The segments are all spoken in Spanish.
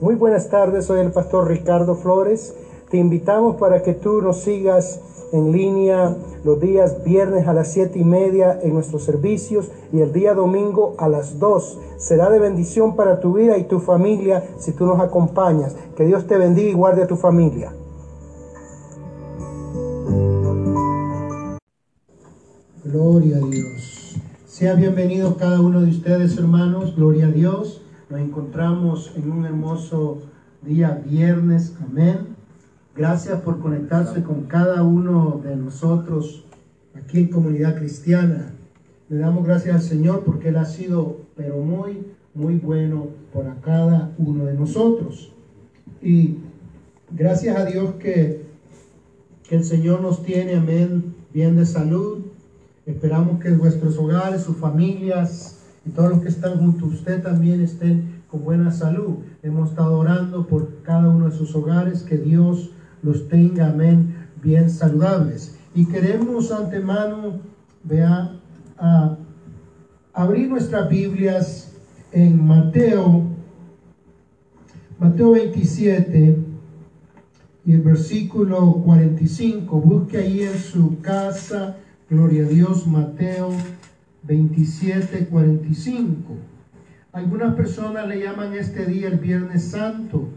Muy buenas tardes, soy el pastor Ricardo Flores. Te invitamos para que tú nos sigas en línea los días viernes a las siete y media en nuestros servicios y el día domingo a las 2. Será de bendición para tu vida y tu familia si tú nos acompañas. Que Dios te bendiga y guarde a tu familia. Gloria a Dios. Sea bienvenido cada uno de ustedes, hermanos. Gloria a Dios. Nos encontramos en un hermoso día viernes. Amén. Gracias por conectarse con cada uno de nosotros aquí en Comunidad Cristiana. Le damos gracias al Señor porque Él ha sido, pero muy, muy bueno para cada uno de nosotros. Y gracias a Dios que, que el Señor nos tiene, amén, bien de salud. Esperamos que vuestros hogares, sus familias y todos los que están junto a usted también estén con buena salud. Hemos estado orando por cada uno de sus hogares, que Dios los tenga, amén, bien saludables. Y queremos antemano, vea, abrir nuestras Biblias en Mateo, Mateo 27 y el versículo 45. Busque ahí en su casa, gloria a Dios, Mateo 27, 45. Algunas personas le llaman este día el Viernes Santo.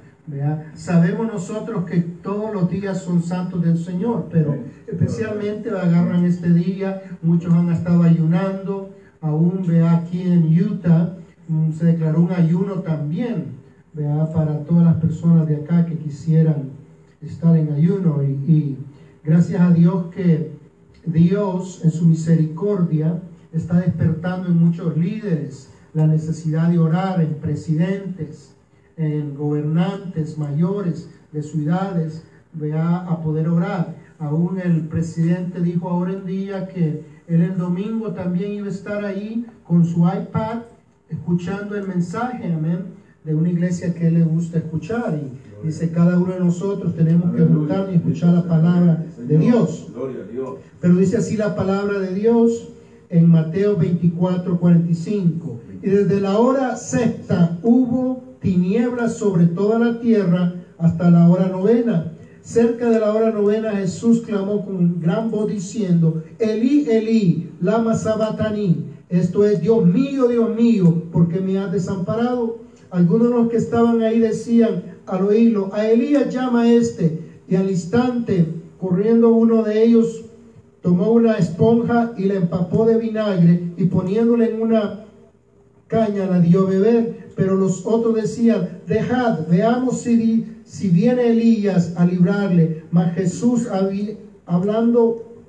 Sabemos nosotros que todos los días son santos del Señor, pero especialmente agarran este día, muchos han estado ayunando, aún vea aquí en Utah mm, se declaró un ayuno también, vea para todas las personas de acá que quisieran estar en ayuno y, y gracias a Dios que Dios en su misericordia está despertando en muchos líderes la necesidad de orar en presidentes, en gobernantes mayores de ciudades, vea a poder orar. Aún el presidente dijo ahora en día que él el domingo también iba a estar ahí con su iPad escuchando el mensaje, amén, de una iglesia que él le gusta escuchar. Y dice, cada uno de nosotros tenemos que juntarnos y escuchar la palabra de Dios. Pero dice así la palabra de Dios en Mateo 24, 45. Y desde la hora sexta hubo tinieblas sobre toda la tierra hasta la hora novena. Cerca de la hora novena Jesús clamó con gran voz diciendo, Elí, Elí, lama sabatani. Esto es, Dios mío, Dios mío, porque me has desamparado? Algunos de los que estaban ahí decían al oírlo, a Elías llama este. Y al instante, corriendo uno de ellos, tomó una esponja y la empapó de vinagre y poniéndole en una caña la dio a beber pero los otros decían, dejad, veamos si, si viene Elías a librarle. Mas Jesús, hablando,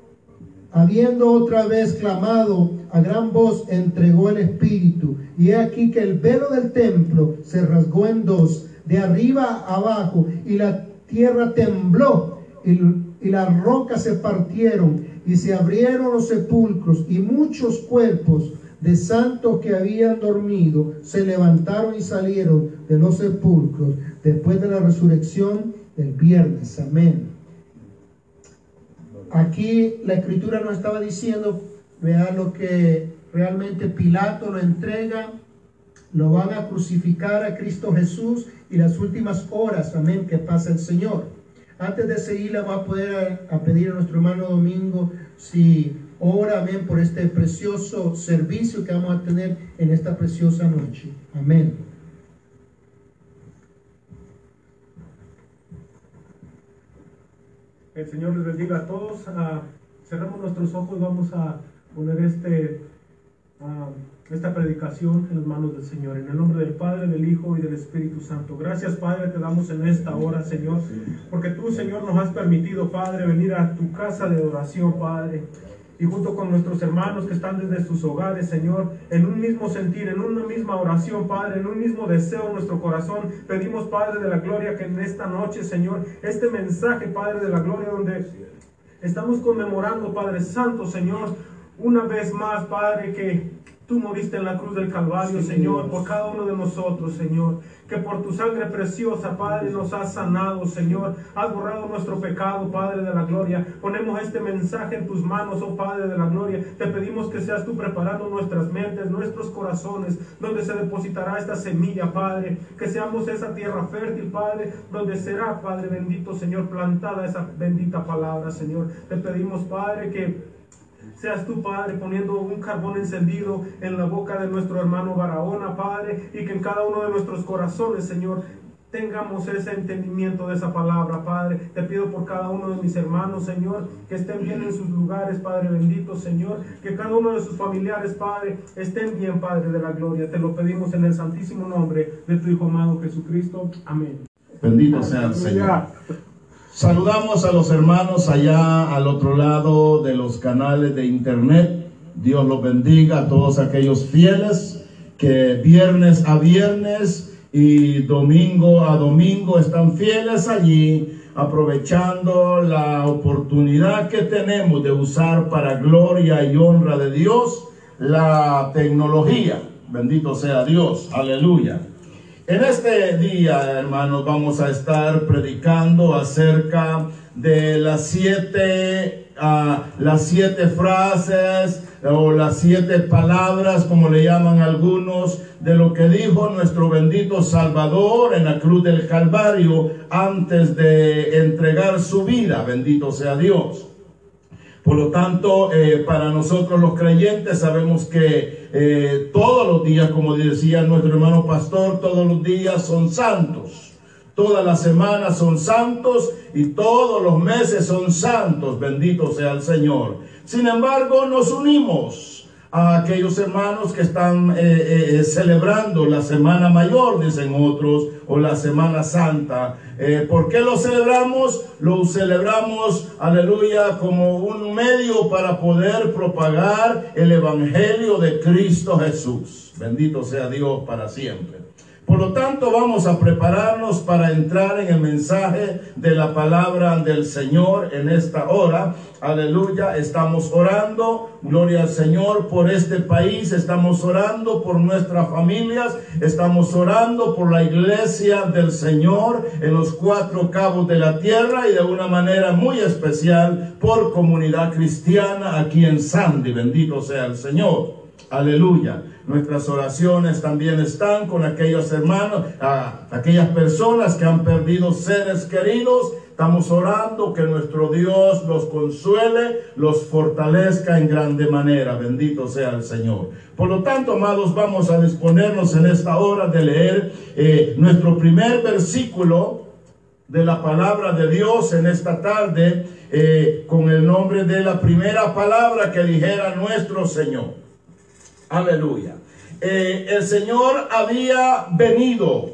habiendo otra vez clamado a gran voz, entregó el Espíritu. Y he aquí que el velo del templo se rasgó en dos, de arriba abajo, y la tierra tembló, y las rocas se partieron, y se abrieron los sepulcros, y muchos cuerpos de santos que habían dormido se levantaron y salieron de los sepulcros después de la resurrección del viernes. Amén. Aquí la escritura nos estaba diciendo, vean lo que realmente Pilato lo entrega, lo van a crucificar a Cristo Jesús y las últimas horas, amén, que pasa el Señor. Antes de seguir, le va a poder pedir a nuestro hermano Domingo si Ora, amén, por este precioso servicio que vamos a tener en esta preciosa noche. Amén. El Señor les bendiga a todos. Uh, cerramos nuestros ojos, vamos a poner este, uh, esta predicación en las manos del Señor. En el nombre del Padre, del Hijo y del Espíritu Santo. Gracias, Padre, te damos en esta hora, Señor, porque tú, Señor, nos has permitido, Padre, venir a tu casa de oración, Padre y junto con nuestros hermanos que están desde sus hogares, Señor, en un mismo sentir, en una misma oración, Padre, en un mismo deseo en nuestro corazón, pedimos, Padre de la Gloria, que en esta noche, Señor, este mensaje, Padre de la Gloria, donde estamos conmemorando, Padre Santo, Señor, una vez más, Padre, que Tú moriste en la cruz del Calvario, Sí, Señor, Dios. por cada uno de nosotros, Señor. Que por tu sangre preciosa, Padre, nos has sanado, Señor. Has borrado nuestro pecado, Padre de la gloria. Ponemos este mensaje en tus manos, oh Padre de la gloria. Te pedimos que seas tú preparando nuestras mentes, nuestros corazones, donde se depositará esta semilla, Padre. Que seamos esa tierra fértil, Padre, donde será, Padre bendito, Señor, plantada esa bendita palabra, Señor. Te pedimos, Padre, que Seas tú, Padre, poniendo un carbón encendido en la boca de nuestro hermano Barahona, Padre, y que en cada uno de nuestros corazones, Señor, tengamos ese entendimiento de esa palabra, Padre. Te pido por cada uno de mis hermanos, Señor, que estén bien en sus lugares, Padre bendito, Señor. Que cada uno de sus familiares, Padre, estén bien, Padre de la gloria. Te lo pedimos en el santísimo nombre de tu Hijo amado Jesucristo. Amén. Bendito sea el Señor. Saludamos a los hermanos allá al otro lado de los canales de internet. Dios los bendiga a todos aquellos fieles que viernes a viernes y domingo a domingo están fieles allí, aprovechando la oportunidad que tenemos de usar para gloria y honra de Dios la tecnología. Bendito sea Dios. Aleluya. En este día, hermanos, vamos a estar predicando acerca de las siete, ah, las siete frases o las siete palabras, como le llaman algunos, de lo que dijo nuestro bendito Salvador en la cruz del Calvario antes de entregar su vida. Bendito sea Dios. Por lo tanto, eh, para nosotros los creyentes sabemos que eh, todos los días, como decía nuestro hermano pastor, todos los días son santos. Todas las semanas son santos y todos los meses son santos. Bendito sea el Señor. Sin embargo, nos unimos a aquellos hermanos que están eh, eh, celebrando la Semana Mayor, dicen otros, o la Semana Santa. Eh, ¿Por qué lo celebramos? Lo celebramos, aleluya, como un medio para poder propagar el Evangelio de Cristo Jesús. Bendito sea Dios para siempre. Por lo tanto, vamos a prepararnos para entrar en el mensaje de la palabra del Señor en esta hora. Aleluya, estamos orando, gloria al Señor, por este país, estamos orando por nuestras familias, estamos orando por la iglesia del Señor en los cuatro cabos de la tierra y de una manera muy especial por comunidad cristiana aquí en Sandy. Bendito sea el Señor. Aleluya. Nuestras oraciones también están con aquellos hermanos, a aquellas personas que han perdido seres queridos. Estamos orando que nuestro Dios los consuele, los fortalezca en grande manera. Bendito sea el Señor. Por lo tanto, amados, vamos a disponernos en esta hora de leer eh, nuestro primer versículo de la palabra de Dios en esta tarde eh, con el nombre de la primera palabra que dijera nuestro Señor. Aleluya. Eh, el Señor había venido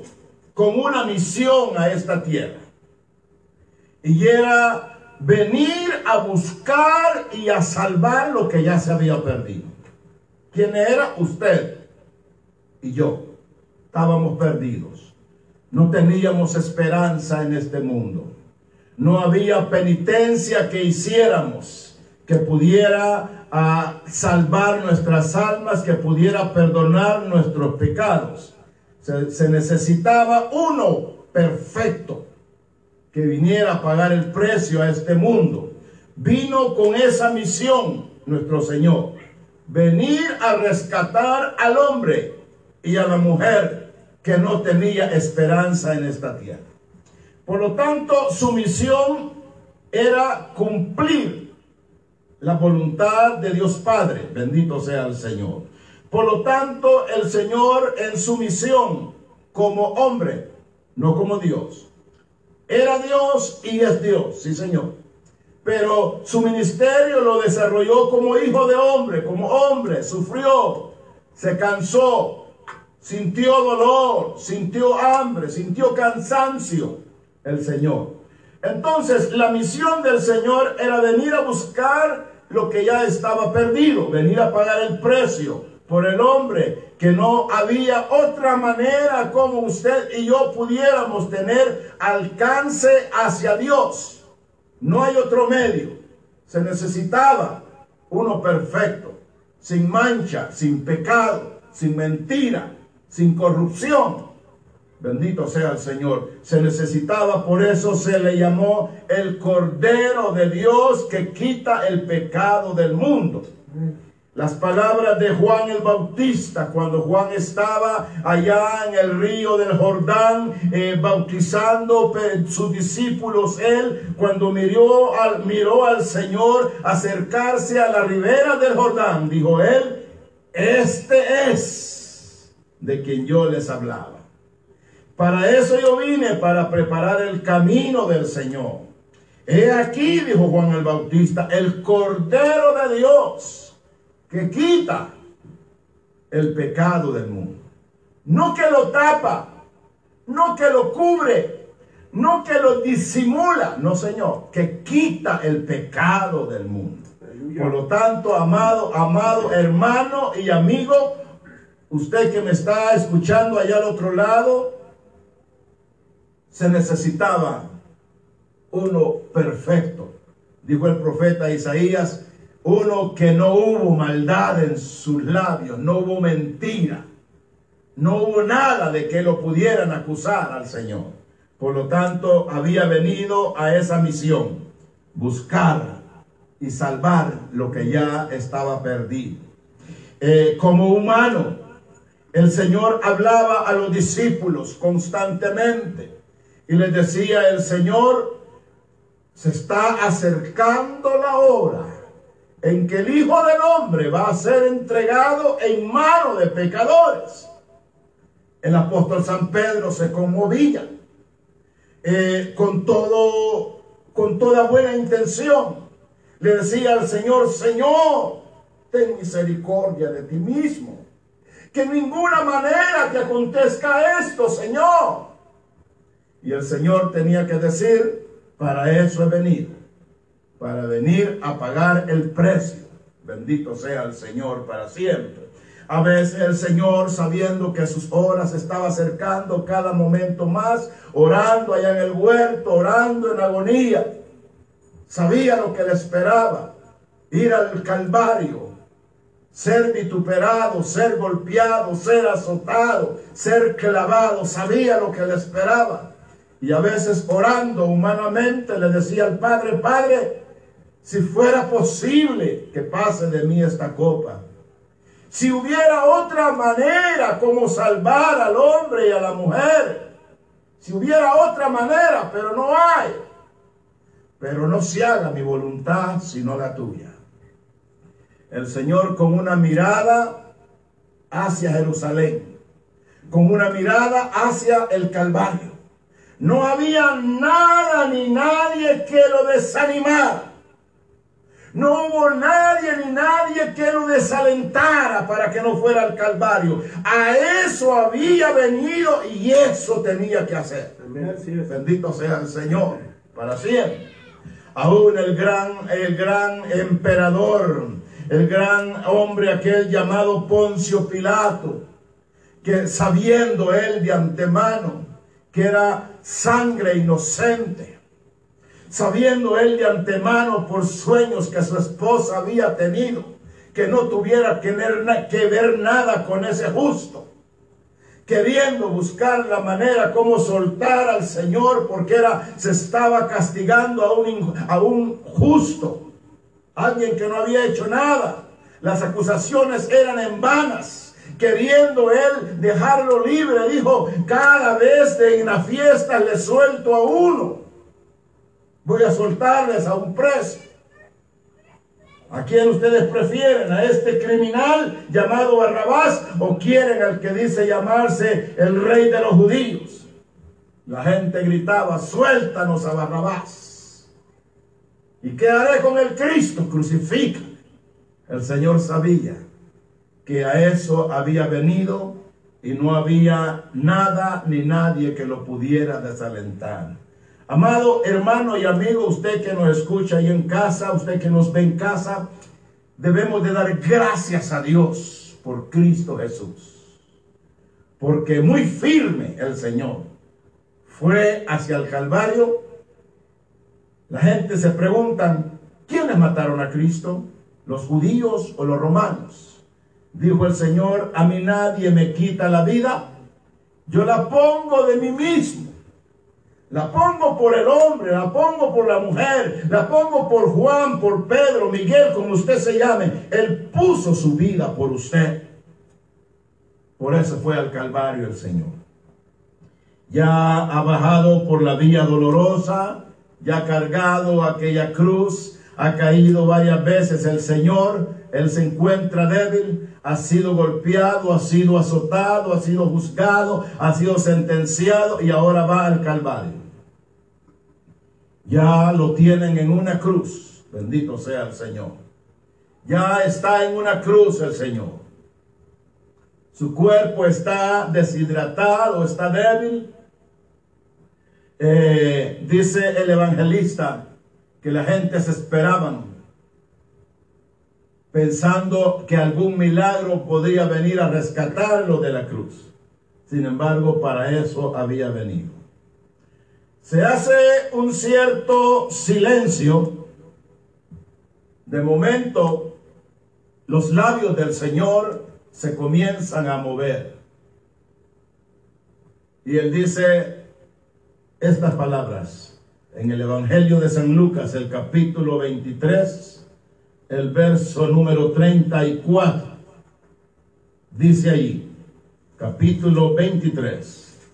con una misión a esta tierra. Y era venir a buscar y a salvar lo que ya se había perdido. ¿Quién era usted y yo? Estábamos perdidos. No teníamos esperanza en este mundo. No había penitencia que hiciéramos que pudiera a salvar nuestras almas, que pudiera perdonar nuestros pecados. Se, necesitaba uno perfecto que viniera a pagar el precio a este mundo. Vino con esa misión nuestro Señor. Venir a rescatar al hombre y a la mujer que no tenía esperanza en esta tierra. Por lo tanto, su misión era cumplir la voluntad de Dios Padre. Bendito sea el Señor. Por lo tanto, el Señor en su misión como hombre, no como Dios. Era Dios y es Dios, sí Señor. Pero su ministerio lo desarrolló como hijo de hombre, como hombre, sufrió, se cansó, sintió dolor, sintió hambre, sintió cansancio el Señor. Entonces, la misión del Señor era venir a buscar lo que ya estaba perdido, venir a pagar el precio por el hombre, que no había otra manera como usted y yo pudiéramos tener alcance hacia Dios. No hay otro medio. Se necesitaba uno perfecto. sin mancha, sin pecado, sin mentira, sin corrupción. Bendito sea el Señor. Se necesitaba, por eso se le llamó el Cordero de Dios que quita el pecado del mundo. Las palabras de Juan el Bautista, cuando Juan estaba allá en el río del Jordán, eh, bautizando sus discípulos, él cuando miró al Señor acercarse a la ribera del Jordán, dijo él, este es de quien yo les hablaba. Para eso yo vine, para preparar el camino del Señor. He aquí, dijo Juan el Bautista, el Cordero de Dios que quita el pecado del mundo. No que lo tapa, no que lo cubre, no que lo disimula, no Señor, que quita el pecado del mundo. Por lo tanto, amado, amado hermano y amigo, usted que me está escuchando allá al otro lado, se necesitaba uno perfecto. Dijo el profeta Isaías, uno que no hubo maldad en sus labios, no hubo mentira, no hubo nada de que lo pudieran acusar al Señor. Por lo tanto, había venido a esa misión, buscar y salvar lo que ya estaba perdido. Eh, como humano, el Señor hablaba a los discípulos constantemente y les decía, el Señor se está acercando la hora en que el Hijo del Hombre va a ser entregado en manos de pecadores. El apóstol San Pedro se conmovía eh, con, todo, con toda buena intención. Le decía al Señor, Señor, ten misericordia de ti mismo. Que en ninguna manera te acontezca esto, Señor. Y el Señor tenía que decir, para eso he venido para venir a pagar el precio. Bendito sea el Señor para siempre. A veces el Señor, sabiendo que sus horas estaba acercando cada momento más, orando allá en el huerto, orando en agonía, sabía lo que le esperaba, ir al Calvario, ser vituperado, ser golpeado, ser azotado, ser clavado, sabía lo que le esperaba. Y a veces orando humanamente le decía al Padre, Padre, si fuera posible que pase de mí esta copa. Si hubiera otra manera como salvar al hombre y a la mujer. Si hubiera otra manera, pero no hay. Pero no se haga mi voluntad sino la tuya. El Señor con una mirada hacia Jerusalén, con una mirada hacia el Calvario. No había nada ni nadie que lo desanimara. No hubo nadie ni nadie que lo desalentara para que no fuera al Calvario. A eso había venido y eso tenía que hacer. Bendito sea el Señor para siempre. Aún el gran, el gran emperador, el gran hombre aquel llamado Poncio Pilato, que sabiendo él de antemano que era sangre inocente, sabiendo él de antemano por sueños que su esposa había tenido, que no tuviera que ver, nada con ese justo, queriendo buscar la manera como soltar al Señor porque era, se estaba castigando a un, a un justo, alguien que no había hecho nada. Las acusaciones eran en vanas queriendo él dejarlo libre, dijo, cada vez en la fiesta le suelto a uno. Voy a soltarles a un preso. ¿A quién ustedes prefieren? ¿A este criminal llamado Barrabás o quieren al que dice llamarse el rey de los judíos? La gente gritaba, suéltanos a Barrabás. ¿Y qué haré con el Cristo? Crucifica. El Señor sabía que a eso había venido y no había nada ni nadie que lo pudiera desalentar. Amado hermano y amigo, usted que nos escucha ahí en casa, usted que nos ve en casa, debemos de dar gracias a Dios por Cristo Jesús. Porque muy firme el Señor fue hacia el Calvario. La gente se pregunta, ¿quiénes mataron a Cristo? ¿Los judíos o los romanos? Dijo el Señor, a mí nadie me quita la vida, yo la pongo de mí mismo. La pongo por el hombre, la pongo por la mujer, la pongo por Juan, por Pedro, Miguel, como usted se llame. Él puso su vida por usted. Por eso fue al Calvario el Señor. Ya ha bajado por la vía dolorosa, ya ha cargado aquella cruz, ha caído varias veces el Señor, Él se encuentra débil, ha sido golpeado, ha sido azotado, ha sido juzgado, ha sido sentenciado y ahora va al Calvario. Ya lo tienen en una cruz, bendito sea el Señor. Ya está en una cruz el Señor. Su cuerpo está deshidratado, está débil. Eh, dice el evangelista que la gente se esperaban pensando que algún milagro podía venir a rescatarlo de la cruz. Sin embargo, para eso había venido. Se hace un cierto silencio. De momento, los labios del Señor se comienzan a mover. Y él dice estas palabras en el Evangelio de San Lucas, el capítulo 23 el verso número 34. Dice ahí, capítulo 23.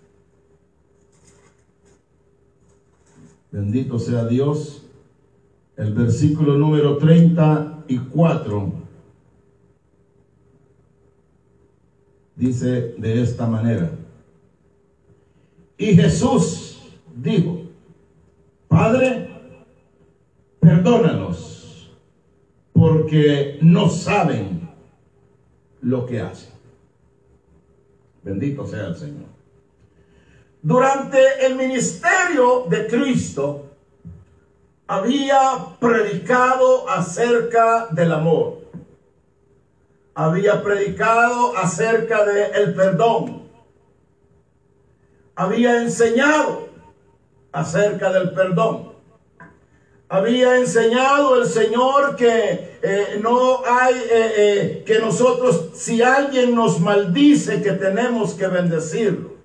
Bendito sea Dios. El versículo número 34 dice de esta manera. Y Jesús dijo, Padre, perdónanos porque no saben lo que hacen. Bendito sea el Señor. Durante el ministerio de Cristo había predicado acerca del amor. Había predicado acerca del el perdón. Había enseñado acerca del perdón había enseñado el Señor que eh, no hay, eh, eh, que nosotros, si alguien nos maldice, que tenemos que bendecirlo.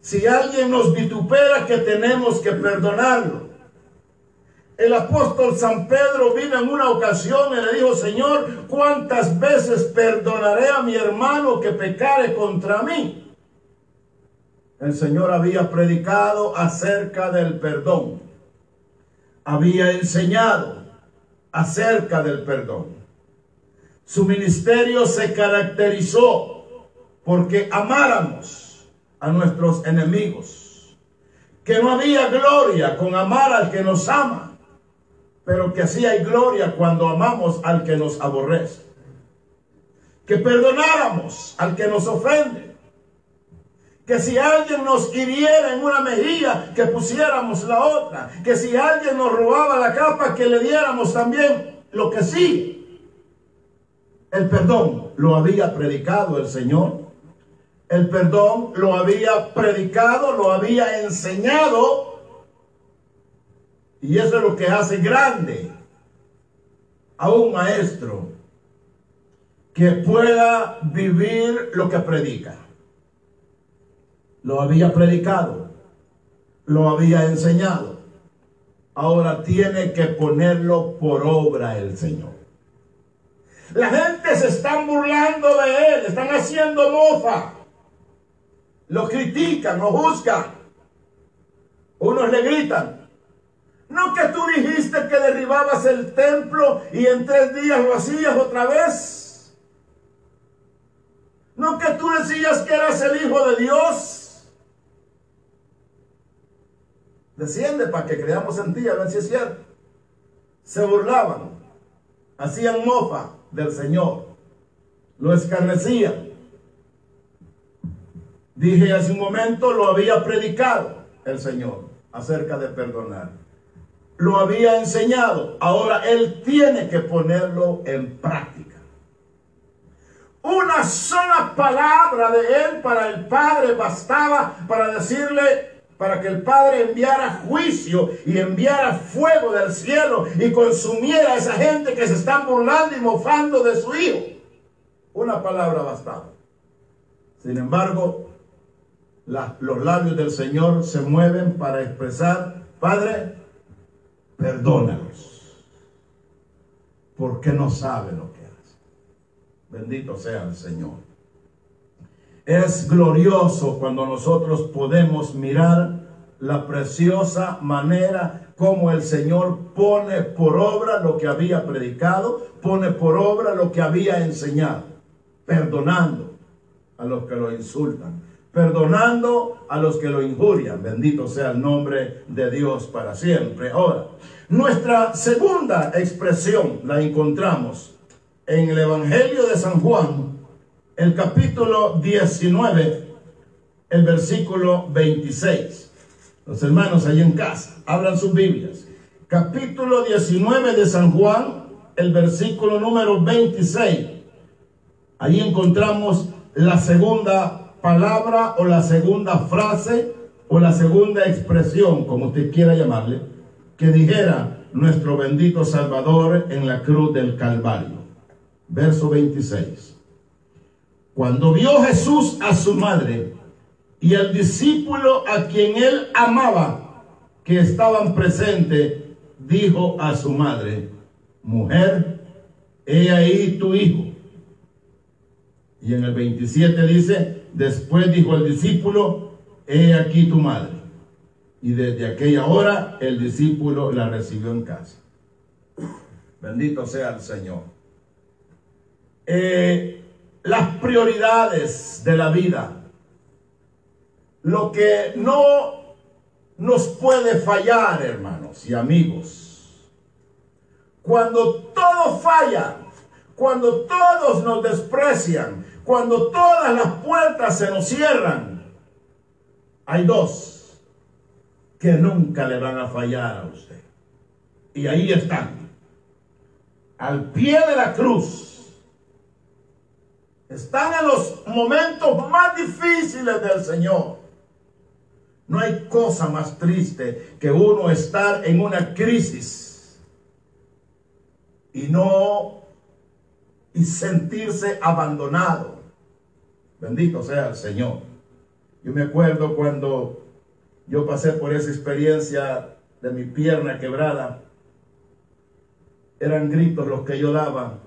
Si alguien nos vitupera, que tenemos que perdonarlo. El apóstol San Pedro vino en una ocasión y le dijo, Señor, ¿cuántas veces perdonaré a mi hermano que pecare contra mí? El Señor había predicado acerca del perdón había enseñado acerca del perdón. Su ministerio se caracterizó porque amáramos a nuestros enemigos, que no había gloria con amar al que nos ama, pero que sí hay gloria cuando amamos al que nos aborrece, que perdonáramos al que nos ofende, que si alguien nos hiriera en una mejilla, que pusiéramos la otra. Que si alguien nos robaba la capa, que le diéramos también lo que sí. El perdón lo había predicado el Señor. El perdón lo había predicado, lo había enseñado. Y eso es lo que hace grande a un maestro que pueda vivir lo que predica lo había predicado, lo había enseñado. Ahora tiene que ponerlo por obra el Señor. La gente se está burlando de él, están haciendo mofa. Lo critican, lo juzgan. Unos le gritan, ¿no que tú dijiste que derribabas el templo y en tres días lo hacías otra vez? ¿No que tú decías que eras el Hijo de Dios? Desciende para que creamos en ti, a ver si es cierto. Se burlaban, hacían mofa del Señor, lo escarnecían. Dije hace un momento, lo había predicado el Señor acerca de perdonar. Lo había enseñado, ahora Él tiene que ponerlo en práctica. Una sola palabra de Él para el Padre bastaba para decirle, para que el Padre enviara juicio y enviara fuego del cielo y consumiera a esa gente que se están burlando y mofando de su hijo. Una palabra bastaba. Sin embargo, los labios del Señor se mueven para expresar, Padre, perdónalos, porque no saben lo que hacen. Bendito sea el Señor. Es glorioso cuando nosotros podemos mirar la preciosa manera como el Señor pone por obra lo que había predicado, pone por obra lo que había enseñado, perdonando a los que lo insultan, perdonando a los que lo injurian. Bendito sea el nombre de Dios para siempre. Ahora, nuestra segunda expresión la encontramos en el Evangelio de San Juan, el capítulo 19, el versículo 26. Los hermanos ahí en casa, abran sus Biblias. Capítulo 19 de San Juan, el versículo número 26. Ahí encontramos la segunda palabra o la segunda frase o la segunda expresión, como usted quiera llamarle, que dijera nuestro bendito Salvador en la cruz del Calvario. Verso 26. Cuando vio Jesús a su madre y al discípulo a quien él amaba, que estaban presentes, dijo a su madre, mujer, he ahí tu hijo. Y en el 27 dice, después dijo el discípulo, he aquí tu madre. Y desde aquella hora el discípulo la recibió en casa. Bendito sea el Señor. Eh, las prioridades de la vida. Lo que no nos puede fallar, hermanos y amigos. Cuando todo falla, cuando todos nos desprecian, cuando todas las puertas se nos cierran, hay dos que nunca le van a fallar a usted. Y ahí están, al pie de la cruz están en los momentos más difíciles del Señor. No hay cosa más triste que uno estar en una crisis y no y sentirse abandonado. Bendito sea el Señor. Yo me acuerdo cuando yo pasé por esa experiencia de mi pierna quebrada. Eran gritos los que yo daba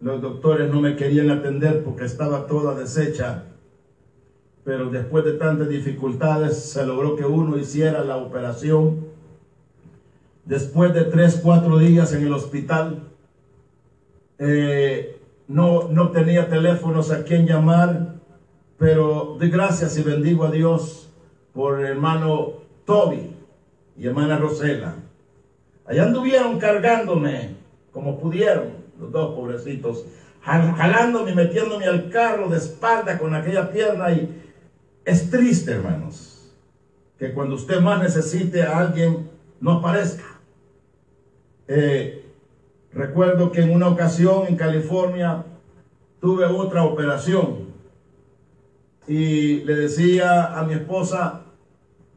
los doctores no me querían atender porque estaba toda deshecha. Pero después de tantas dificultades se logró que uno hiciera la operación. Después de tres, cuatro días en el hospital, eh, no, no tenía teléfonos a quien llamar, pero de gracias y bendigo a Dios por hermano Toby y hermana Rosela. Allá anduvieron cargándome como pudieron los dos pobrecitos, jalándome, metiéndome al carro de espalda con aquella pierna y es triste, hermanos, que cuando usted más necesite a alguien no aparezca. Eh, recuerdo que en una ocasión en California tuve otra operación y le decía a mi esposa,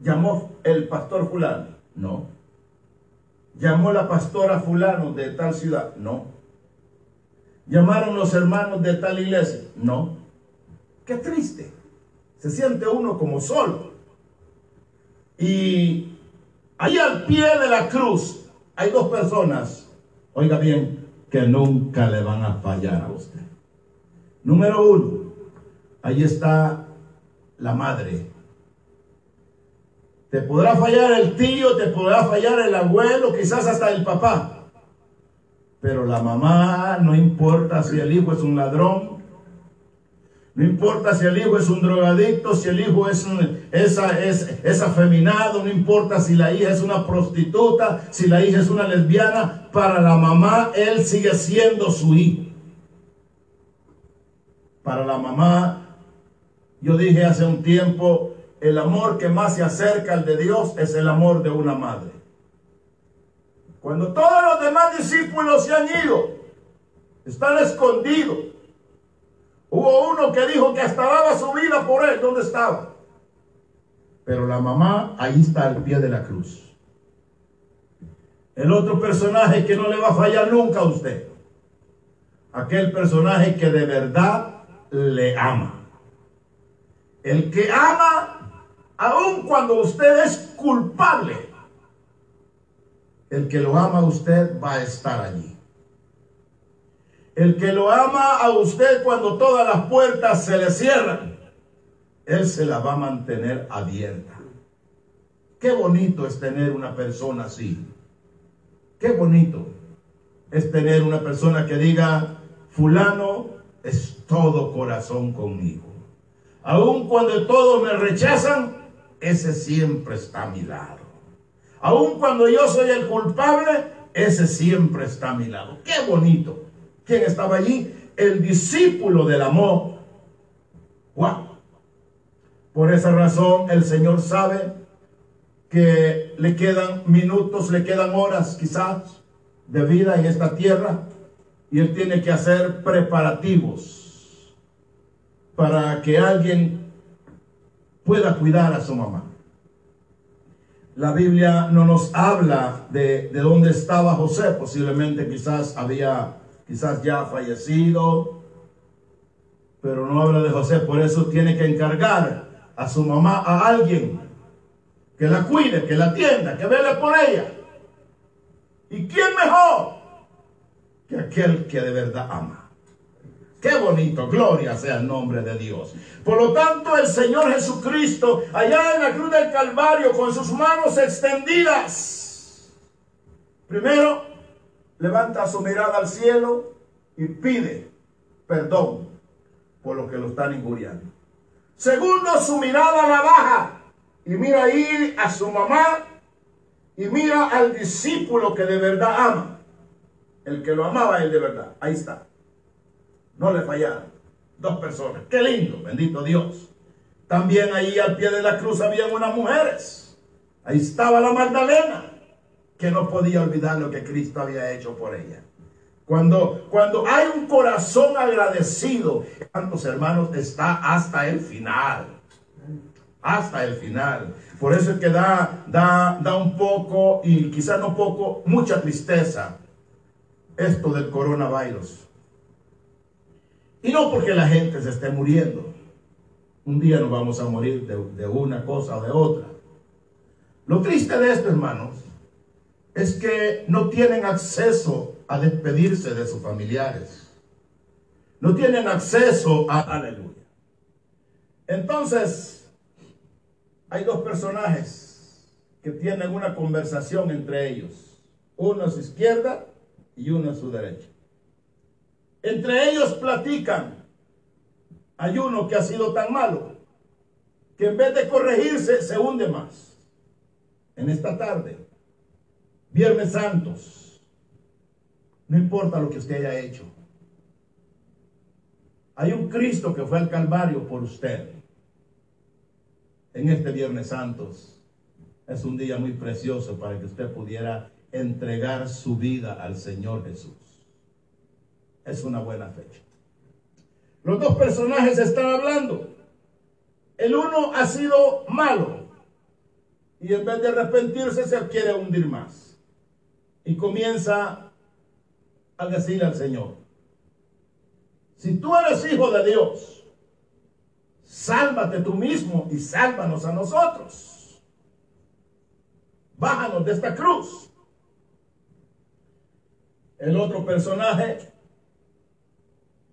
llamó el pastor fulano, no. Llamó la pastora fulano de tal ciudad, no ¿Llamaron los hermanos de tal iglesia? No. Qué triste. Se siente uno como solo. Y ahí al pie de la cruz hay dos personas, oiga bien, que nunca le van a fallar a usted. Número uno, ahí está la madre. Te podrá fallar el tío, te podrá fallar el abuelo, quizás hasta el papá. Pero la mamá, no importa si el hijo es un ladrón, no importa si el hijo es un drogadicto, si el hijo es, esa, es, es afeminado, no importa si la hija es una prostituta, si la hija es una lesbiana, para la mamá él sigue siendo su hijo. Para la mamá, yo dije hace un tiempo, el amor que más se acerca al de Dios es el amor de una madre. Cuando todos los demás discípulos se han ido, están escondidos. Hubo uno que dijo que hasta daba su vida por él. ¿Dónde estaba? Pero la mamá ahí está al pie de la cruz. El otro personaje que no le va a fallar nunca a usted. aquel personaje que de verdad le ama. El que ama, aun cuando usted es culpable, el que lo ama a usted va a estar allí. El que lo ama a usted cuando todas las puertas se le cierran, él se la va a mantener abierta. Qué bonito es tener una persona así. Qué bonito es tener una persona que diga, fulano es todo corazón conmigo. Aun cuando todos me rechazan, ese siempre está a mi lado. Aun cuando yo soy el culpable, ese siempre está a mi lado. Qué bonito. ¿Quién estaba allí? El discípulo del amor. Wow. Por esa razón el Señor sabe que le quedan minutos, le quedan horas quizás de vida en esta tierra y Él tiene que hacer preparativos para que alguien pueda cuidar a su mamá. La Biblia no nos habla de, de dónde estaba José, posiblemente quizás había, quizás ya fallecido, pero no habla de José, por eso tiene que encargar a su mamá a alguien que la cuide, que la atienda, que vele por ella. ¿Y quién mejor que aquel que de verdad ama? Qué bonito, gloria sea el nombre de Dios. Por lo tanto, el Señor Jesucristo, allá en la cruz del Calvario, con sus manos extendidas, primero levanta su mirada al cielo y pide perdón por lo que lo están injuriando. Segundo, su mirada la baja y mira ahí a su mamá y mira al discípulo que de verdad ama. El que lo amaba él de verdad. Ahí está. No le fallaron. Dos personas. Qué lindo, bendito Dios. También ahí al pie de la cruz habían unas mujeres. Ahí estaba la Magdalena, que no podía olvidar lo que Cristo había hecho por ella. Cuando, cuando hay un corazón agradecido, tantos hermanos, está hasta el final hasta el final. Por eso es que da, da, da un poco, y quizás no poco, mucha tristeza esto del coronavirus. Y no porque la gente se esté muriendo. Un día nos vamos a morir de, de una cosa o de otra. Lo triste de esto, hermanos, es que no tienen acceso a despedirse de sus familiares. No tienen acceso a... Aleluya. Entonces, hay dos personajes que tienen una conversación entre ellos. Uno a su izquierda y uno a su derecha. Entre ellos platican. Hay uno que ha sido tan malo que en vez de corregirse se hunde más. En esta tarde, Viernes Santos, no importa lo que usted haya hecho. Hay un Cristo que fue al Calvario por usted en este Viernes Santos. Es un día muy precioso para que usted pudiera entregar su vida al Señor Jesús. Es una buena fecha. Los dos personajes están hablando. El uno ha sido malo y en vez de arrepentirse se quiere hundir más. Y comienza a decirle al Señor, si tú eres hijo de Dios, sálvate tú mismo y sálvanos a nosotros. Bájanos de esta cruz. El otro personaje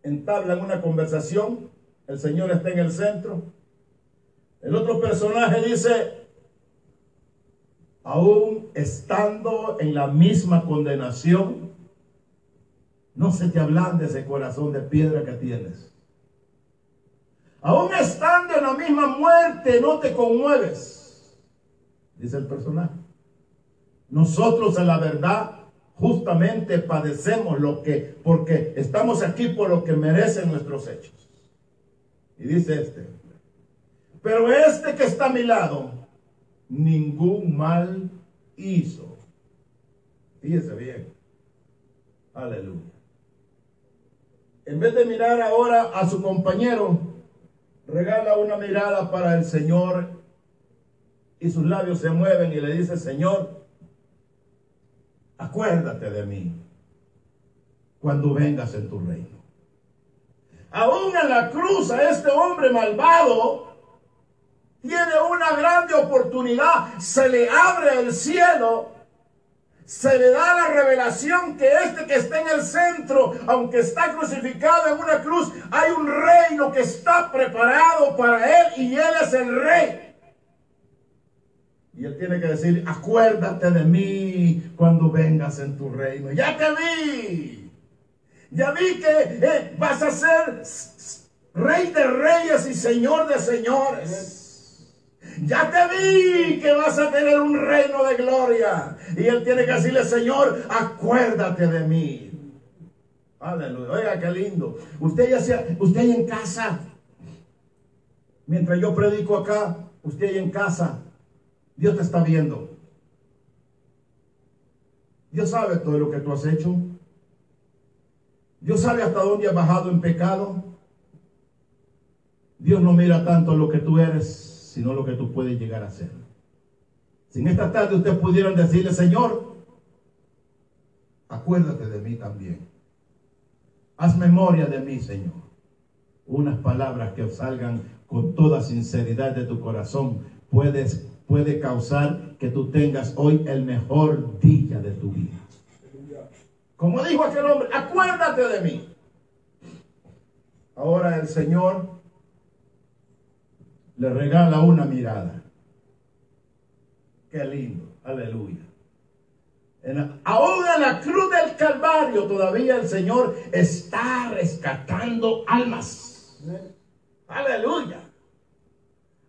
entabla una conversación, el Señor está en el centro. El otro personaje dice, aún estando en la misma condenación, no se te de ese corazón de piedra que tienes. Aún estando en la misma muerte, no te conmueves, dice el personaje. Nosotros en la verdad justamente padecemos lo que, porque estamos aquí por lo que merecen nuestros hechos. Y dice este, pero este que está a mi lado, ningún mal hizo. Fíjese bien. Aleluya. En vez de mirar ahora a su compañero, regala una mirada para el Señor y sus labios se mueven y le dice, Señor, acuérdate de mí. cuando vengas en tu reino. Aún en la cruz a este hombre malvado tiene una grande oportunidad. Se le abre el cielo. Se le da la revelación que este que está en el centro, aunque está crucificado en una cruz, hay un reino que está preparado para él y él es el rey. Y él tiene que decir, acuérdate de mí cuando vengas en tu reino. Ya te vi. Ya vi que eh, vas a ser rey de reyes y señor de señores. Ya te vi que vas a tener un reino de gloria. Y él tiene que decirle, Señor, acuérdate de mí. Aleluya. Oiga, qué lindo. Usted ya sea, usted ahí en casa. Mientras yo predico acá, usted ahí en casa Dios te está viendo. Dios sabe todo lo que tú has hecho. Dios sabe hasta dónde has bajado en pecado. Dios no mira tanto lo que tú eres, sino lo que tú puedes llegar a ser. Si en esta tarde usted pudieran decirle, Señor, acuérdate de mí también. Haz memoria de mí, Señor. Unas palabras que salgan con toda sinceridad de tu corazón. Puedes puede causar que tú tengas hoy el mejor día de tu vida. Como dijo aquel hombre, acuérdate de mí. Ahora el Señor le regala una mirada. Qué lindo, aleluya. aún en la cruz del Calvario todavía el Señor está rescatando almas. Aleluya.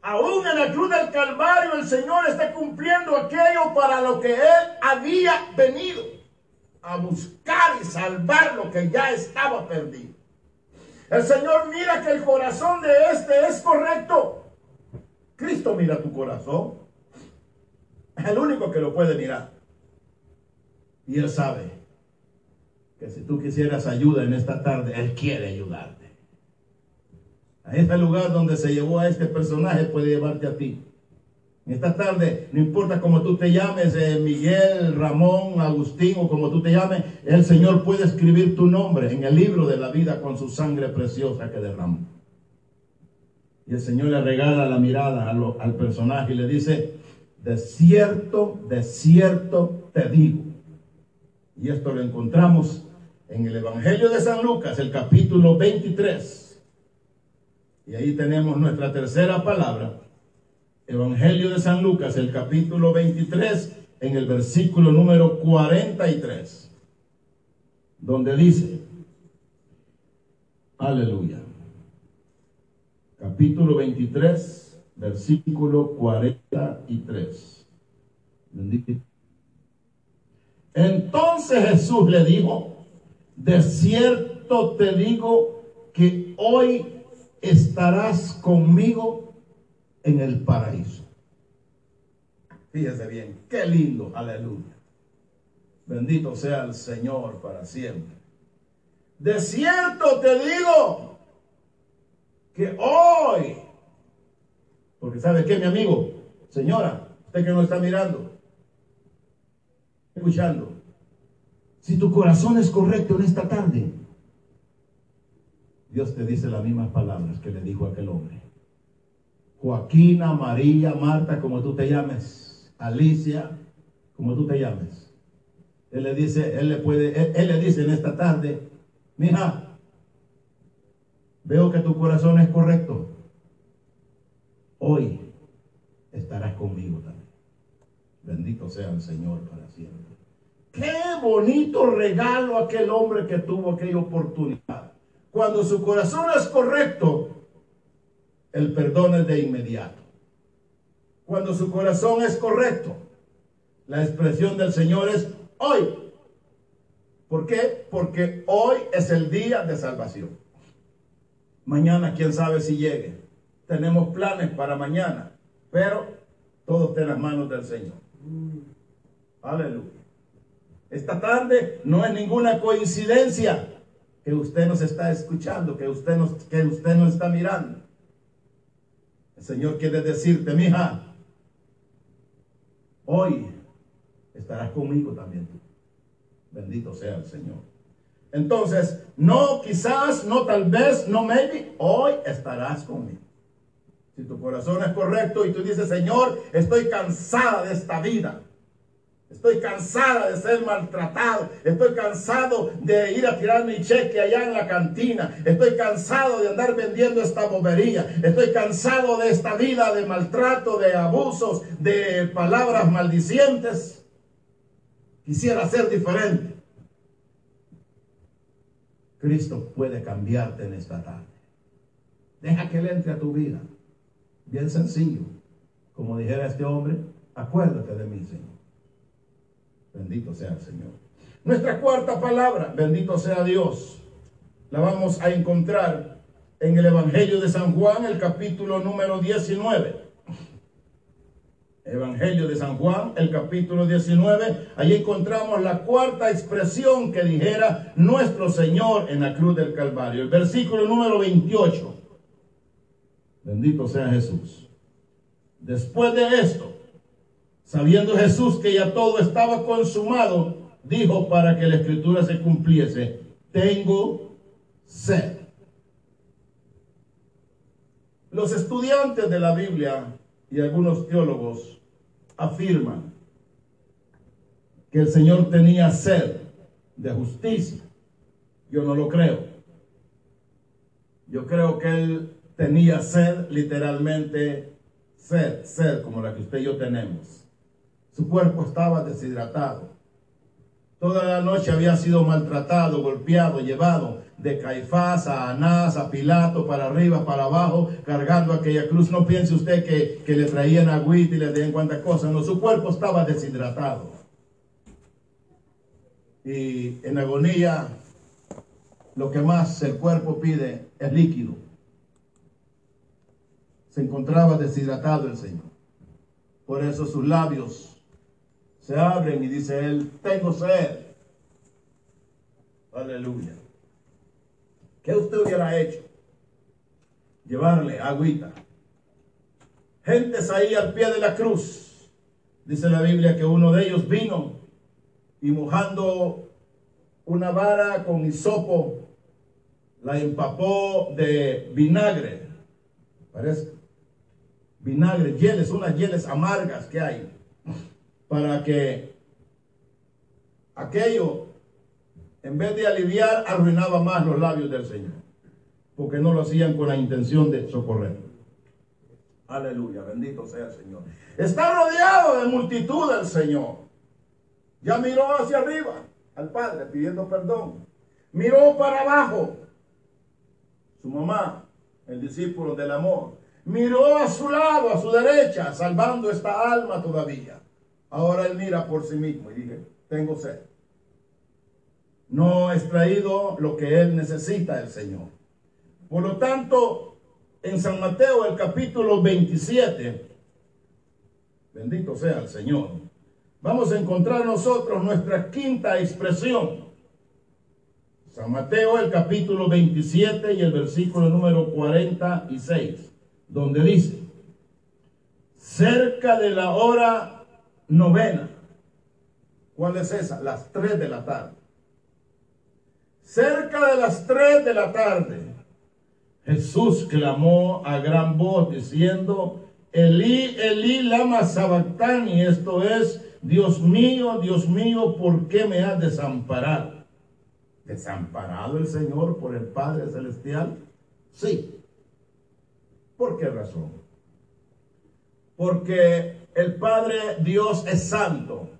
Aún en la cruz del Calvario el Señor está cumpliendo aquello para lo que Él había venido a buscar y salvar lo que ya estaba perdido. El Señor mira que el corazón de este es correcto. Cristo mira tu corazón. Es el único que lo puede mirar. Y Él sabe que si tú quisieras ayuda en esta tarde, Él quiere ayudar. A este lugar donde se llevó a este personaje puede llevarte a ti. Esta tarde, no importa cómo tú te llames, eh, Miguel, Ramón, Agustín o como tú te llames, el Señor puede escribir tu nombre en el libro de la vida con su sangre preciosa que derramó. Y el Señor le regala la mirada al personaje y le dice, de cierto, de cierto te digo. Y esto lo encontramos en el Evangelio de San Lucas, el capítulo 23 y ahí tenemos nuestra tercera palabra. Evangelio de San Lucas, el capítulo 23, en el versículo número 43, donde dice, aleluya, capítulo 23, versículo 43. Entonces Jesús le dijo, de cierto te digo que hoy estarás conmigo en el paraíso. Fíjese bien, qué lindo, aleluya. Bendito sea el Señor para siempre. De cierto te digo que hoy, porque sabe que mi amigo, señora, usted que no está mirando, escuchando, si tu corazón es correcto en esta tarde, Dios te dice las mismas palabras que le dijo aquel hombre. Joaquina, María, Marta, como tú te llames, Alicia, como tú te llames. Él le dice, él le puede, él, le dice en esta tarde, mija, veo que tu corazón es correcto. Hoy estarás conmigo también. Bendito sea el Señor para siempre. Qué bonito regalo aquel hombre que tuvo aquella oportunidad. Cuando su corazón es correcto, el perdón es de inmediato. Cuando su corazón es correcto, la expresión del Señor es hoy. ¿Por qué? Porque hoy es el día de salvación. Mañana, quién sabe si llegue. Tenemos planes para mañana, pero todo está en las manos del Señor. Aleluya. Esta tarde no es ninguna coincidencia que usted nos está escuchando, que usted nos, que usted nos está mirando. El Señor quiere decirte, mija, hoy estarás conmigo también tú. Bendito sea el Señor. Entonces, no, quizás, no, tal vez, no, maybe, hoy estarás conmigo. Si tu corazón es correcto y tú dices, Señor, estoy cansada de esta vida. Estoy cansada de ser maltratado. Estoy cansado de ir a tirar mi cheque allá en la cantina. Estoy cansado de andar vendiendo esta bobería. Estoy cansado de esta vida de maltrato, de abusos, de palabras maldicientes. Quisiera ser diferente. Cristo puede cambiarte en esta tarde. Deja que Él entre a tu vida. Bien sencillo. Como dijera este hombre, acuérdate de mí, Señor. Bendito sea el Señor. Nuestra cuarta palabra, bendito sea Dios, la vamos a encontrar en el Evangelio de San Juan, el capítulo número 19. Evangelio de San Juan, el capítulo 19, allí encontramos la cuarta expresión que dijera nuestro Señor en la cruz del Calvario. El versículo número 28. Bendito sea Jesús. Después de esto, sabiendo Jesús que ya todo estaba consumado, dijo para que la escritura se cumpliese, tengo sed. Los estudiantes de la Biblia y algunos teólogos afirman que el Señor tenía sed de justicia. Yo no lo creo. Yo creo que Él tenía sed, literalmente sed, sed como la que usted y yo tenemos. Su cuerpo estaba deshidratado. Toda la noche había sido maltratado, golpeado, llevado de Caifás a Anás, a Pilato, para arriba, para abajo, cargando aquella cruz. No piense usted que, que le traían agüita y le traían cuantas cosas. No, su cuerpo estaba deshidratado. Y en agonía, lo que más el cuerpo pide es líquido. Se encontraba deshidratado el Señor. Por eso sus labios se abren y dice él, tengo sed. Aleluya. ¿Qué usted hubiera hecho? Llevarle agüita. Gentes ahí al pie de la cruz. Dice la Biblia que uno de ellos vino y mojando una vara con hisopo, la empapó de vinagre. Parece. Vinagre, hieles, unas hieles amargas que hay. Para que aquello en vez de aliviar, arruinaba más los labios del Señor, porque no lo hacían con la intención de socorrer. Aleluya, bendito sea el Señor. Está rodeado de multitud el Señor. Ya miró hacia arriba al Padre pidiendo perdón. Miró para abajo. Su mamá, el discípulo del amor, miró a su lado, a su derecha, salvando esta alma todavía. Ahora él mira por sí mismo y dije, tengo sed no ha extraído lo que él necesita el Señor. Por lo tanto, en San Mateo el capítulo 27, bendito sea el Señor, vamos a encontrar nosotros nuestra quinta expresión. San Mateo el capítulo 27 y el versículo número 46, donde dice, cerca de la hora novena, ¿cuál es esa? Las 3 de la tarde Cerca de las tres de la tarde, Jesús clamó a gran voz diciendo, Elí, Elí, lama sabactani, esto es, Dios mío, Dios mío, ¿por qué me has desamparado? ¿Desamparado el Señor por el Padre Celestial? Sí. ¿Por qué razón? Porque el Padre Dios es santo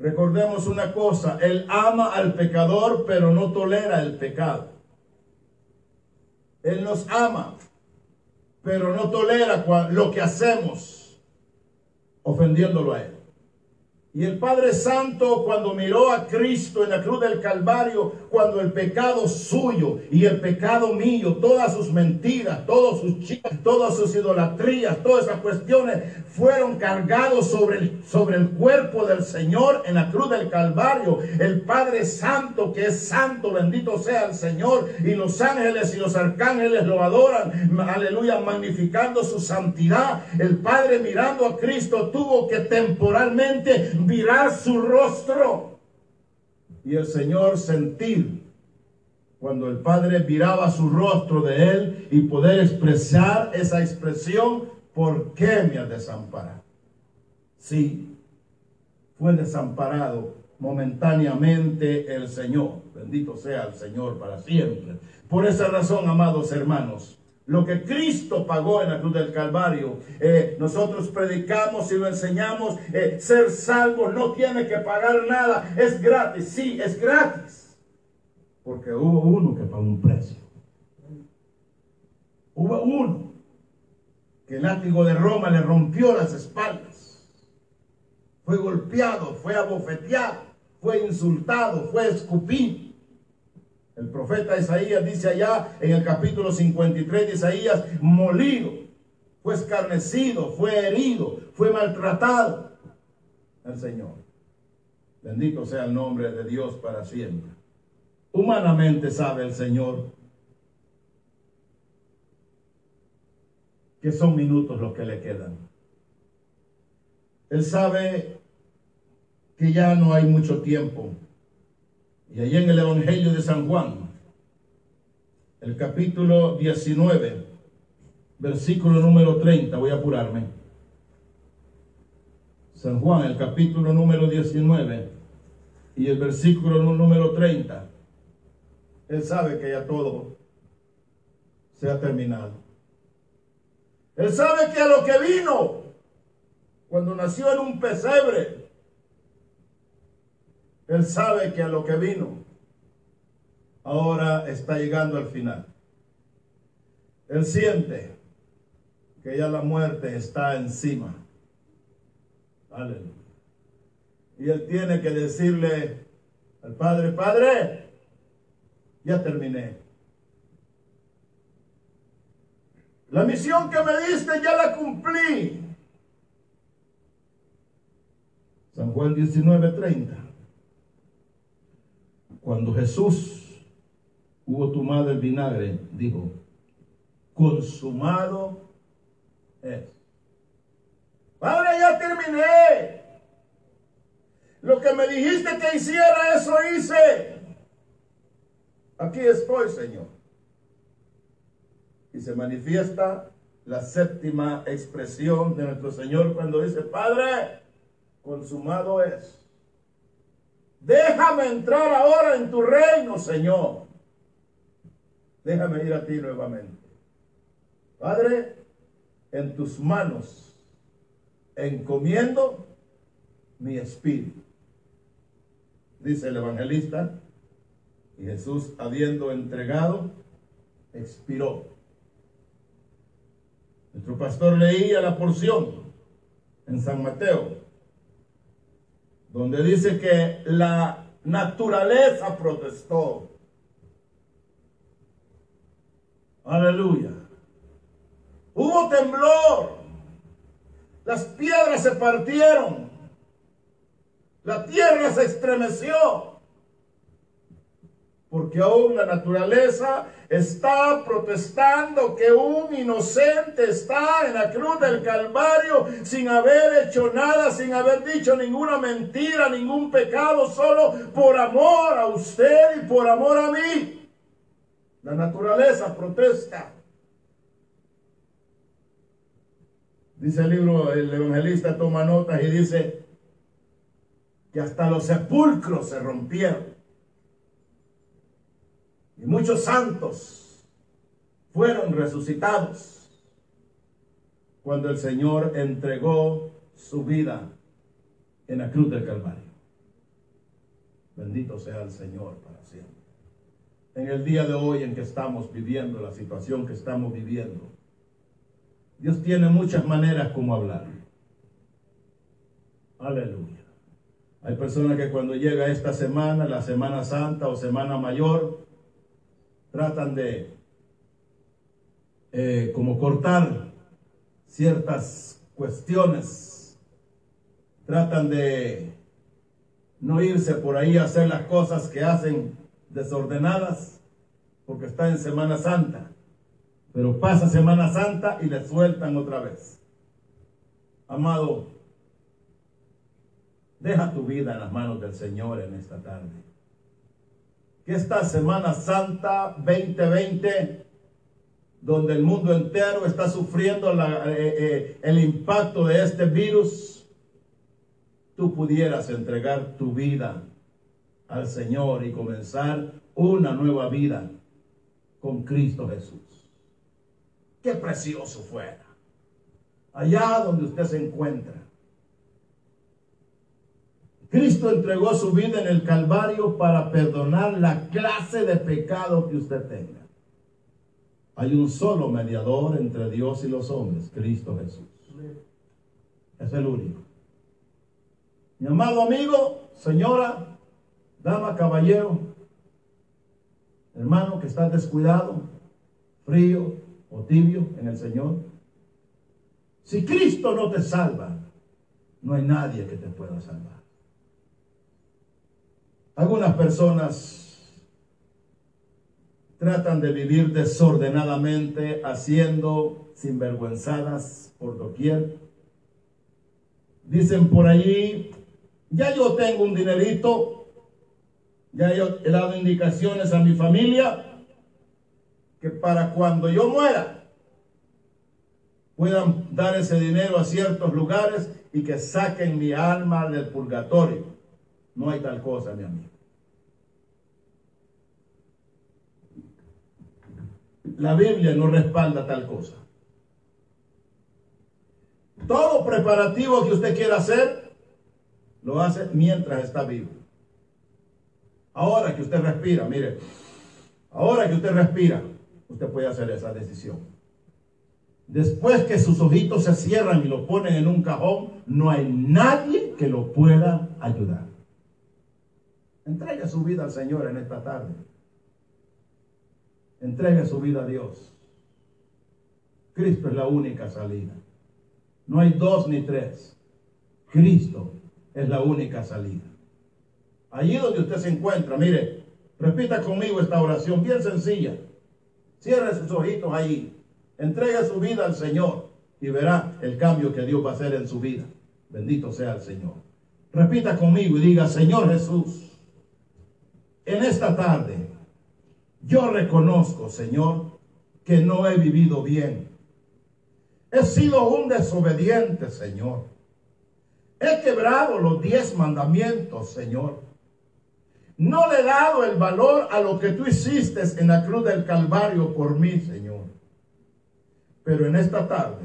Recordemos una cosa, Él ama al pecador, pero no tolera el pecado. Él nos ama, pero no tolera lo que hacemos ofendiéndolo a Él. Y el Padre Santo cuando miró a Cristo en la cruz del Calvario, cuando el pecado suyo y el pecado mío, todas sus mentiras, todos sus chicas, todas sus idolatrías, todas esas cuestiones fueron cargados sobre el, sobre el cuerpo del Señor en la cruz del Calvario. El Padre Santo, que es santo, bendito sea el Señor, y los ángeles y los arcángeles lo adoran, aleluya, magnificando su santidad. El Padre mirando a Cristo tuvo que temporalmente virar su rostro y el Señor sentir cuando el Padre viraba su rostro de él y poder expresar esa expresión, ¿por qué me ha desamparado? Sí, fue desamparado momentáneamente el Señor. Bendito sea el Señor para siempre. Por esa razón, amados hermanos, lo que Cristo pagó en la cruz del Calvario. Eh, nosotros predicamos y lo enseñamos. Eh, ser salvo no tiene que pagar nada. Es gratis. Sí, es gratis. Porque hubo uno que pagó un precio. Hubo uno que el látigo de Roma le rompió las espaldas. Fue golpeado, fue abofeteado, fue insultado, fue escupido el profeta Isaías dice allá en el capítulo 53 de Isaías, molido, fue escarnecido, fue herido, fue maltratado. El Señor. Bendito sea el nombre de Dios para siempre. Humanamente sabe el Señor que son minutos los que le quedan. Él sabe que ya no hay mucho tiempo y allí en el Evangelio de San Juan, el capítulo 19, versículo número 30, voy a apurarme. San Juan, el capítulo número 19 y el versículo número 30. Él sabe que ya todo se ha terminado. Él sabe que a lo que vino cuando nació en un pesebre, él sabe que a lo que vino, ahora está llegando al final. Él siente que ya la muerte está encima. Aleluya. Y él tiene que decirle al Padre, Padre, ya terminé. La misión que me diste ya la cumplí. San Juan 19:30 cuando Jesús hubo tomado el vinagre, dijo, consumado es. Padre, ya terminé. Lo que me dijiste que hiciera, eso hice. Aquí estoy, Señor. Y se manifiesta la séptima expresión de nuestro Señor cuando dice, Padre, consumado es. Déjame entrar ahora en tu reino, Señor. Déjame ir a ti nuevamente. Padre, en tus manos encomiendo mi espíritu. Dice el evangelista, y Jesús habiendo entregado, expiró. Nuestro pastor leía la porción en San Mateo donde dice que la naturaleza protestó. Aleluya. Hubo temblor. Las piedras se partieron. La tierra se estremeció porque aún la naturaleza está protestando que un inocente está en la cruz del Calvario sin haber hecho nada, sin haber dicho ninguna mentira, ningún pecado, solo por amor a usted y por amor a mí. La naturaleza protesta. Dice el libro, el evangelista toma notas y dice que hasta los sepulcros se rompieron y muchos santos fueron resucitados cuando el Señor entregó su vida en la cruz del Calvario. Bendito sea el Señor para siempre. En el día de hoy en que estamos viviendo, la situación que estamos viviendo, Dios tiene muchas maneras como hablar. Aleluya. Hay personas que cuando llega esta semana, la Semana Santa o Semana Mayor, tratan de eh, como cortar ciertas cuestiones, tratan de no irse por ahí a hacer las cosas que hacen desordenadas, porque está en Semana Santa. Pero pasa Semana Santa y le sueltan otra vez. Amado, deja tu vida en las manos del Señor en esta tarde. Que esta Semana Santa 2020, donde el mundo entero está sufriendo eh, eh, el impacto de este virus, tú pudieras entregar tu vida al Señor y comenzar una nueva vida con Cristo Jesús. Qué precioso fuera. Allá donde usted se encuentra. Cristo entregó su vida en el Calvario para perdonar la clase de pecado que usted tenga. Hay un solo mediador entre Dios y los hombres, Cristo Jesús. Es el único. Mi amado amigo, señora, dama, caballero, hermano que está descuidado, frío o tibio en el Señor. Si Cristo no te salva, no hay nadie que te pueda salvar. Algunas personas tratan de vivir desordenadamente, haciendo sinvergüenzadas por doquier. Dicen por allí, ya yo tengo un dinerito, ya yo he dado indicaciones a mi familia que para cuando yo muera puedan dar ese dinero a ciertos lugares y que saquen mi alma del purgatorio. No hay tal cosa, mi amigo. La Biblia no respalda tal cosa. Todo preparativo que usted quiera hacer, lo hace mientras está vivo. Ahora que usted respira, mire, ahora que usted respira, usted puede hacer esa decisión. Después que sus ojitos se cierran y lo ponen en un cajón, no hay nadie que lo pueda ayudar. Entregue su vida al Señor en esta tarde. Entregue su vida a Dios. Cristo es la única salida. No hay dos ni tres. Cristo es la única salida. Allí donde usted se encuentra, mire, repita conmigo esta oración bien sencilla. Cierre sus ojitos allí. Entregue su vida al Señor y verá el cambio que Dios va a hacer en su vida. Bendito sea el Señor. Repita conmigo y diga, Señor Jesús, en esta tarde yo reconozco, Señor, que no he vivido bien. He sido un desobediente, Señor. He quebrado los diez mandamientos, Señor. No le he dado el valor a lo que tú hiciste en la cruz del Calvario por mí, Señor. Pero en esta tarde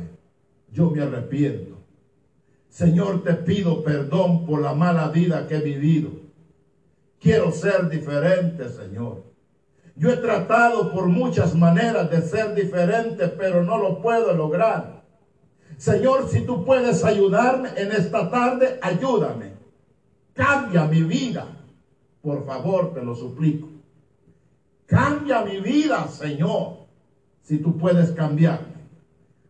yo me arrepiento. Señor, te pido perdón por la mala vida que he vivido. Quiero ser diferente, Señor. Yo he tratado por muchas maneras de ser diferente, pero no lo puedo lograr. Señor, si tú puedes ayudarme en esta tarde, ayúdame. Cambia mi vida. Por favor, te lo suplico. Cambia mi vida, Señor, si tú puedes cambiarme.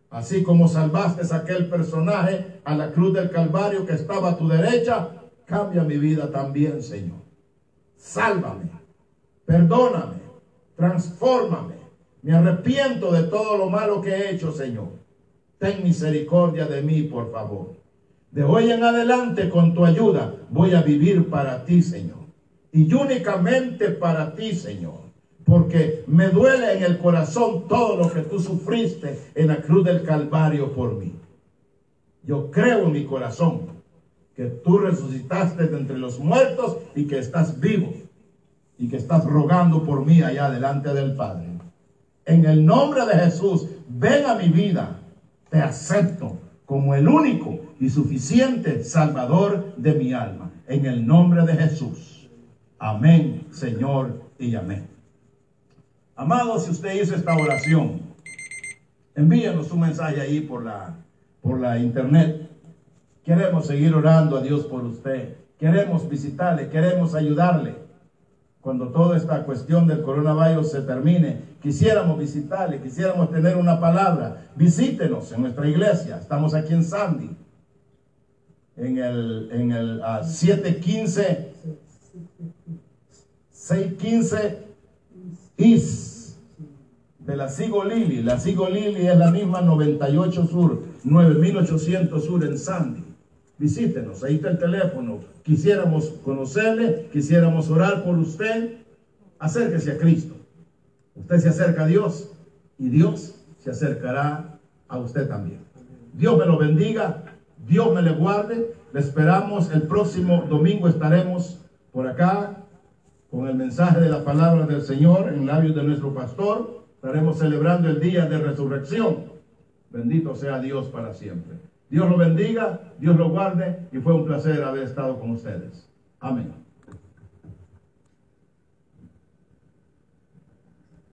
Así como salvaste a aquel personaje a la cruz del Calvario que estaba a tu derecha, cambia mi vida también, Señor. Sálvame, perdóname, transfórmame. Me arrepiento de todo lo malo que he hecho, Señor. Ten misericordia de mí, por favor. De hoy en adelante, con tu ayuda, voy a vivir para ti, Señor. Y únicamente para ti, Señor. Porque me duele en el corazón todo lo que tú sufriste en la cruz del Calvario por mí. Yo creo en mi corazón que tú resucitaste de entre los muertos y que estás vivo y que estás rogando por mí allá delante del Padre. En el nombre de Jesús, ven a mi vida. Te acepto como el único y suficiente Salvador de mi alma. En el nombre de Jesús. Amén, Señor, y amén. Amado, si usted hizo esta oración, envíenos un mensaje ahí por la, por la internet. Queremos seguir orando a Dios por usted. Queremos visitarle, queremos ayudarle. Cuando toda esta cuestión del coronavirus se termine, quisiéramos visitarle, quisiéramos tener una palabra. Visítenos en nuestra iglesia. Estamos aquí en Sandy, en el, en el 715, 615 Is de la Sigo Lili. La Sigo Lili es la misma 98 Sur, 9800 Sur en Sandy. Visítenos, ahí está el teléfono. Quisiéramos conocerle, quisiéramos orar por usted. acérquese a Cristo. Usted se acerca a Dios y Dios se acercará a usted también. Dios me lo bendiga, Dios me le guarde. Le esperamos el próximo domingo estaremos por acá con el mensaje de la palabra del Señor en labios de nuestro pastor. Estaremos celebrando el día de resurrección. Bendito sea Dios para siempre. Dios lo bendiga, Dios lo guarde y fue un placer haber estado con ustedes. Amén.